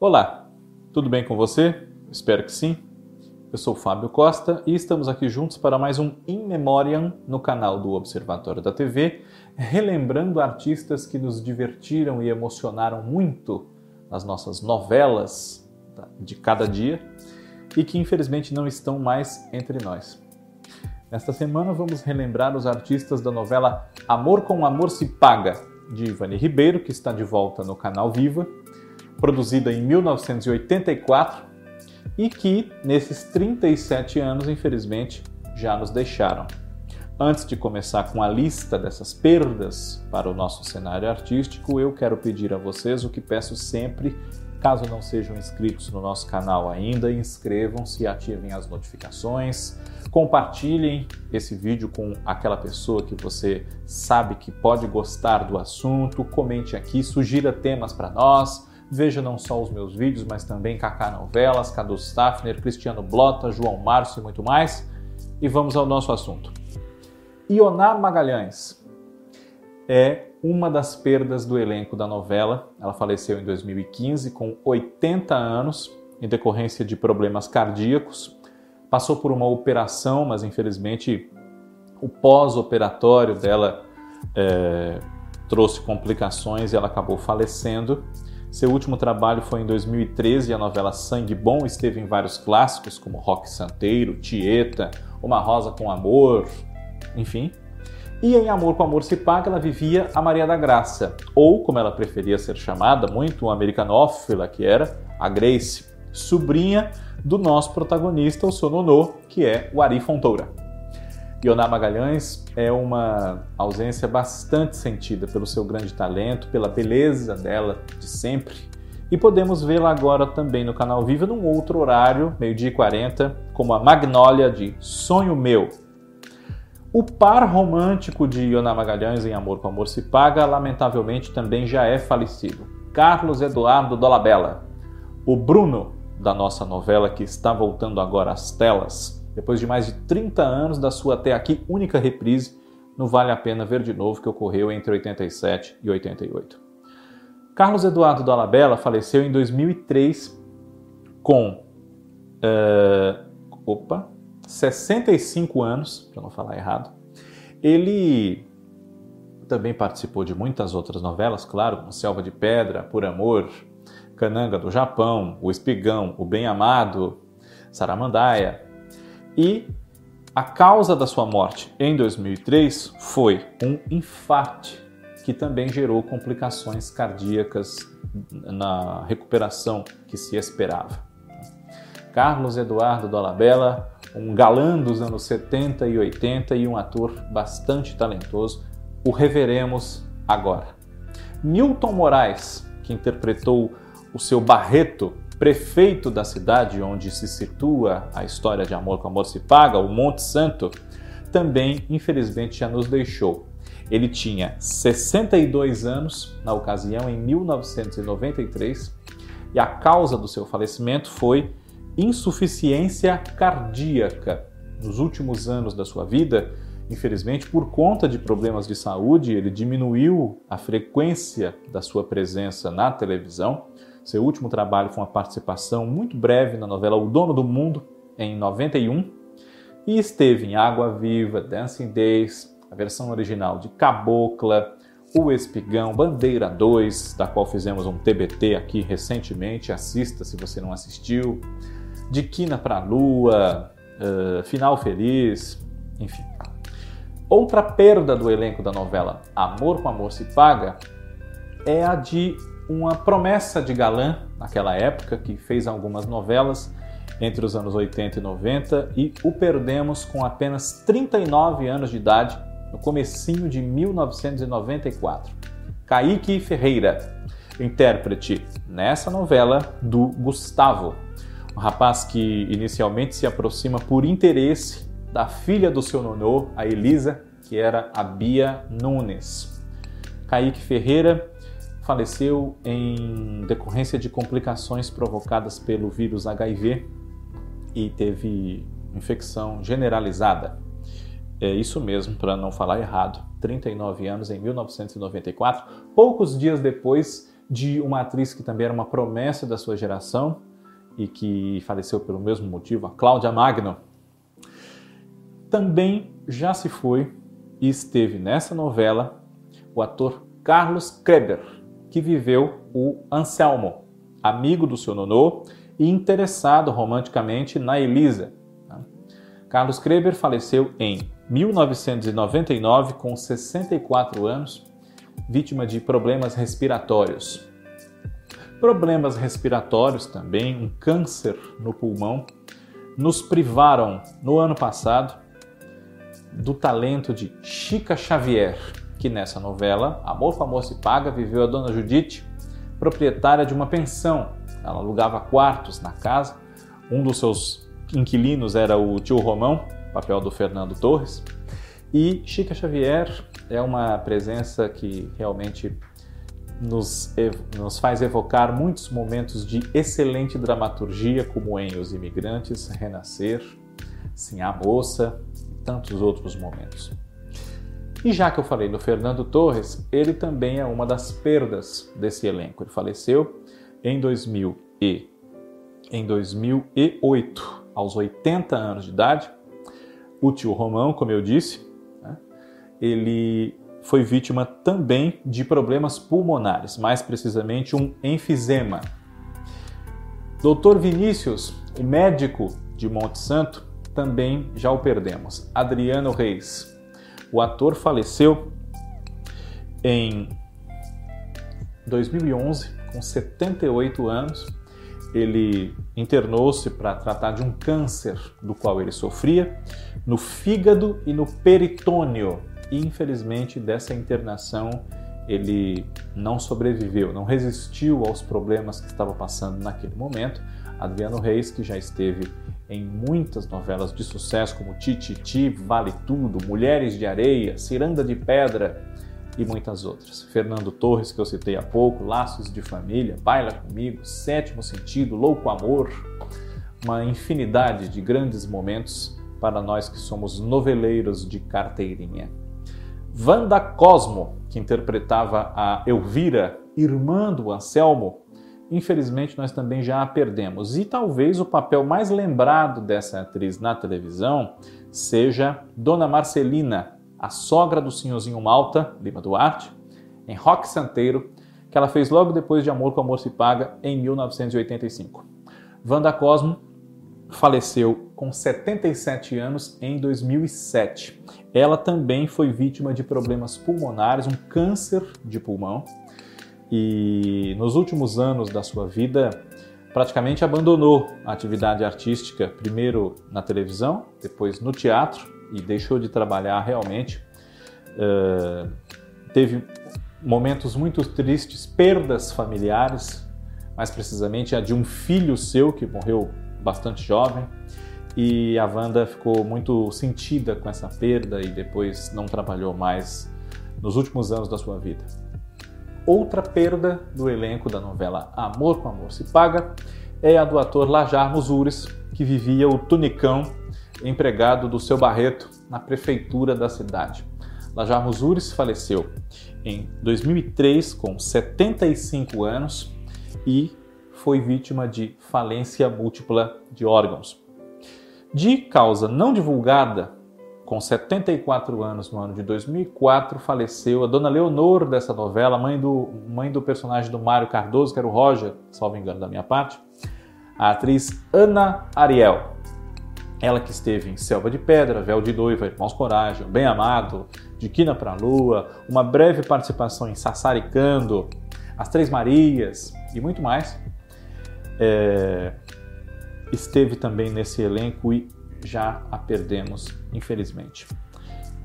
Olá, tudo bem com você? Espero que sim. Eu sou Fábio Costa e estamos aqui juntos para mais um In Memoriam no canal do Observatório da TV, relembrando artistas que nos divertiram e emocionaram muito nas nossas novelas de cada dia e que infelizmente não estão mais entre nós. Nesta semana vamos relembrar os artistas da novela Amor com Amor se Paga, de Ivani Ribeiro, que está de volta no canal Viva, produzida em 1984 e que, nesses 37 anos, infelizmente, já nos deixaram. Antes de começar com a lista dessas perdas para o nosso cenário artístico, eu quero pedir a vocês o que peço sempre, caso não sejam inscritos no nosso canal ainda, inscrevam-se ativem as notificações. Compartilhem esse vídeo com aquela pessoa que você sabe que pode gostar do assunto. Comente aqui, sugira temas para nós. Veja não só os meus vídeos, mas também Kaká Novelas, Cadu Staffner, Cristiano Blota, João Márcio e muito mais. E vamos ao nosso assunto. Ioná Magalhães é uma das perdas do elenco da novela. Ela faleceu em 2015 com 80 anos em decorrência de problemas cardíacos passou por uma operação, mas infelizmente o pós-operatório dela é, trouxe complicações e ela acabou falecendo. Seu último trabalho foi em 2013 a novela Sangue Bom esteve em vários clássicos como Rock Santeiro, Tieta, Uma Rosa com Amor, enfim. E em Amor com Amor se Paga ela vivia a Maria da Graça, ou como ela preferia ser chamada, muito americanófila que era, a Grace, sobrinha do nosso protagonista, o seu nonô, que é o Ari Fontoura. Ioná Magalhães é uma ausência bastante sentida pelo seu grande talento, pela beleza dela de sempre. E podemos vê-la agora também no canal Viva num outro horário, meio-dia e 40, como a Magnólia de Sonho Meu. O par romântico de Ioná Magalhães em Amor com Amor se Paga, lamentavelmente, também já é falecido. Carlos Eduardo Dolabella. O Bruno, da nossa novela que está voltando agora às telas, depois de mais de 30 anos da sua até aqui única reprise no Vale a Pena Ver de Novo, que ocorreu entre 87 e 88. Carlos Eduardo Dolabella faleceu em 2003 com uh, opa, 65 anos, para não falar errado. Ele também participou de muitas outras novelas, claro, como Selva de Pedra, Por Amor, Cananga do Japão, o Espigão, o Bem-Amado, Saramandaia. E a causa da sua morte em 2003 foi um infarte que também gerou complicações cardíacas na recuperação que se esperava. Carlos Eduardo Dolabella, um galã dos anos 70 e 80 e um ator bastante talentoso, o reveremos agora. Milton Moraes, que interpretou o seu Barreto, prefeito da cidade onde se situa a história de Amor com Amor se Paga, o Monte Santo, também infelizmente já nos deixou. Ele tinha 62 anos na ocasião, em 1993, e a causa do seu falecimento foi insuficiência cardíaca. Nos últimos anos da sua vida, infelizmente, por conta de problemas de saúde, ele diminuiu a frequência da sua presença na televisão seu último trabalho foi uma participação muito breve na novela O Dono do Mundo, em 91, e esteve em Água Viva, Dancing Days, a versão original de Cabocla, O Espigão, Bandeira 2, da qual fizemos um TBT aqui recentemente, assista se você não assistiu, De Quina pra Lua, uh, Final Feliz, enfim. Outra perda do elenco da novela Amor com Amor se Paga é a de uma promessa de galã naquela época, que fez algumas novelas entre os anos 80 e 90 e o perdemos com apenas 39 anos de idade no comecinho de 1994. Kaique Ferreira, intérprete nessa novela do Gustavo, um rapaz que inicialmente se aproxima por interesse da filha do seu nonô, a Elisa, que era a Bia Nunes. Kaique Ferreira faleceu em decorrência de complicações provocadas pelo vírus HIV e teve infecção generalizada. É isso mesmo, para não falar errado. 39 anos em 1994, poucos dias depois de uma atriz que também era uma promessa da sua geração e que faleceu pelo mesmo motivo, a Cláudia Magno. Também já se foi e esteve nessa novela o ator Carlos Kreber, que viveu o Anselmo, amigo do seu nonô e interessado romanticamente na Elisa. Carlos Kreber faleceu em 1999 com 64 anos, vítima de problemas respiratórios. Problemas respiratórios também, um câncer no pulmão, nos privaram no ano passado do talento de Chica Xavier, que nessa novela, Amor Famoso e Paga, viveu a dona Judite, proprietária de uma pensão. Ela alugava quartos na casa. Um dos seus inquilinos era o tio Romão, papel do Fernando Torres. E Chica Xavier é uma presença que realmente nos, nos faz evocar muitos momentos de excelente dramaturgia, como em Os Imigrantes, Renascer, Sim a Moça e tantos outros momentos. E já que eu falei do Fernando Torres, ele também é uma das perdas desse elenco. Ele faleceu em 2000 e em 2008, aos 80 anos de idade. O tio Romão, como eu disse, né, ele foi vítima também de problemas pulmonares, mais precisamente um enfisema. Doutor Vinícius, médico de Monte Santo, também já o perdemos. Adriano Reis, o ator faleceu em 2011, com 78 anos. Ele internou-se para tratar de um câncer do qual ele sofria no fígado e no peritônio. E infelizmente dessa internação ele não sobreviveu, não resistiu aos problemas que estava passando naquele momento. Adriano Reis, que já esteve em muitas novelas de sucesso como Tititi, Vale Tudo, Mulheres de Areia, Ciranda de Pedra e muitas outras. Fernando Torres, que eu citei há pouco, Laços de Família, Baila Comigo, Sétimo Sentido, Louco Amor, uma infinidade de grandes momentos para nós que somos noveleiros de carteirinha. Wanda Cosmo, que interpretava a Elvira, irmã do Anselmo, infelizmente nós também já a perdemos. E talvez o papel mais lembrado dessa atriz na televisão seja Dona Marcelina, a sogra do senhorzinho Malta, Lima Duarte, em Rock Santeiro, que ela fez logo depois de Amor com Amor se Paga, em 1985. Wanda Cosmo faleceu com 77 anos em 2007. Ela também foi vítima de problemas pulmonares, um câncer de pulmão, e nos últimos anos da sua vida praticamente abandonou a atividade artística, primeiro na televisão, depois no teatro e deixou de trabalhar realmente. Uh, teve momentos muito tristes, perdas familiares, mais precisamente a de um filho seu que morreu bastante jovem. E a Wanda ficou muito sentida com essa perda e depois não trabalhou mais nos últimos anos da sua vida. Outra perda do elenco da novela Amor com Amor se Paga é a do ator Lajar Musures, que vivia o tunicão empregado do seu Barreto na prefeitura da cidade. Lajar Musures faleceu em 2003 com 75 anos e foi vítima de falência múltipla de órgãos. De causa não divulgada, com 74 anos no ano de 2004, faleceu a dona Leonor dessa novela, mãe do, mãe do personagem do Mário Cardoso, que era o Roger, salvo engano da minha parte, a atriz Ana Ariel. Ela que esteve em Selva de Pedra, Véu de Noiva, Irmãos Coragem, Bem Amado, De Quina para a Lua, uma breve participação em Sassaricando, As Três Marias e muito mais. É... Esteve também nesse elenco e já a perdemos, infelizmente.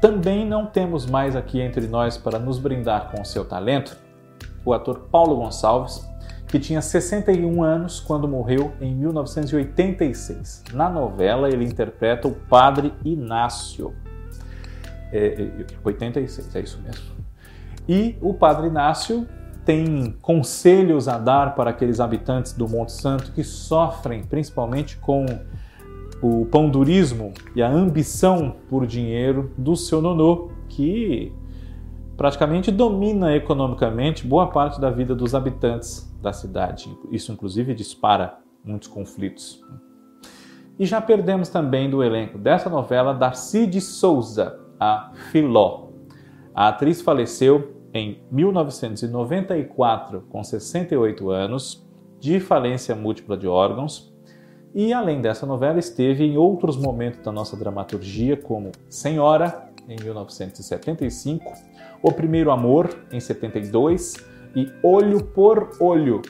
Também não temos mais aqui entre nós para nos brindar com o seu talento o ator Paulo Gonçalves, que tinha 61 anos quando morreu em 1986. Na novela, ele interpreta o Padre Inácio. É, 86, é, é isso mesmo. E o Padre Inácio tem conselhos a dar para aqueles habitantes do Monte Santo que sofrem principalmente com o pandurismo e a ambição por dinheiro do seu nonô, que praticamente domina economicamente boa parte da vida dos habitantes da cidade. Isso, inclusive, dispara muitos conflitos. E já perdemos também do elenco dessa novela Darcy de Souza, a Filó. A atriz faleceu em 1994, com 68 anos, de falência múltipla de órgãos. E além dessa novela, esteve em outros momentos da nossa dramaturgia, como Senhora, em 1975, O Primeiro Amor, em 72 e Olho por Olho,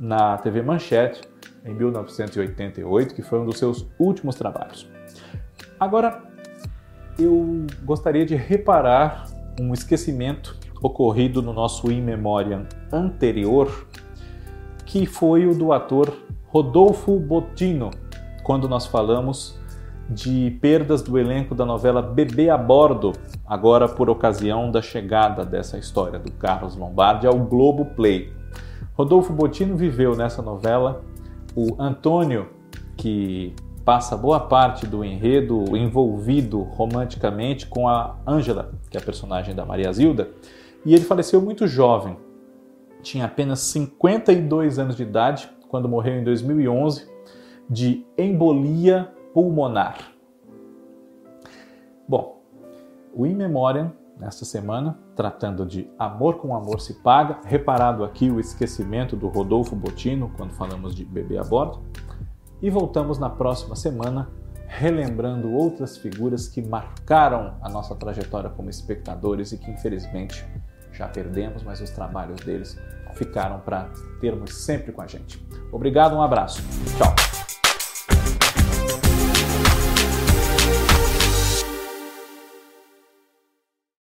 na TV Manchete, em 1988, que foi um dos seus últimos trabalhos. Agora, eu gostaria de reparar um esquecimento ocorrido no nosso In Memoriam anterior, que foi o do ator Rodolfo Bottino, quando nós falamos de perdas do elenco da novela Bebê a Bordo, agora por ocasião da chegada dessa história do Carlos Lombardi ao Globo Play. Rodolfo Bottino viveu nessa novela o Antônio, que passa boa parte do enredo envolvido romanticamente com a Ângela, que é a personagem da Maria Zilda, e ele faleceu muito jovem. Tinha apenas 52 anos de idade quando morreu em 2011 de embolia pulmonar. Bom, o In Memoriam, nesta semana, tratando de Amor com Amor se Paga, reparado aqui o esquecimento do Rodolfo Botino quando falamos de bebê a bordo, e voltamos na próxima semana relembrando outras figuras que marcaram a nossa trajetória como espectadores e que infelizmente já perdemos, mas os trabalhos deles ficaram para termos sempre com a gente. Obrigado, um abraço. Tchau.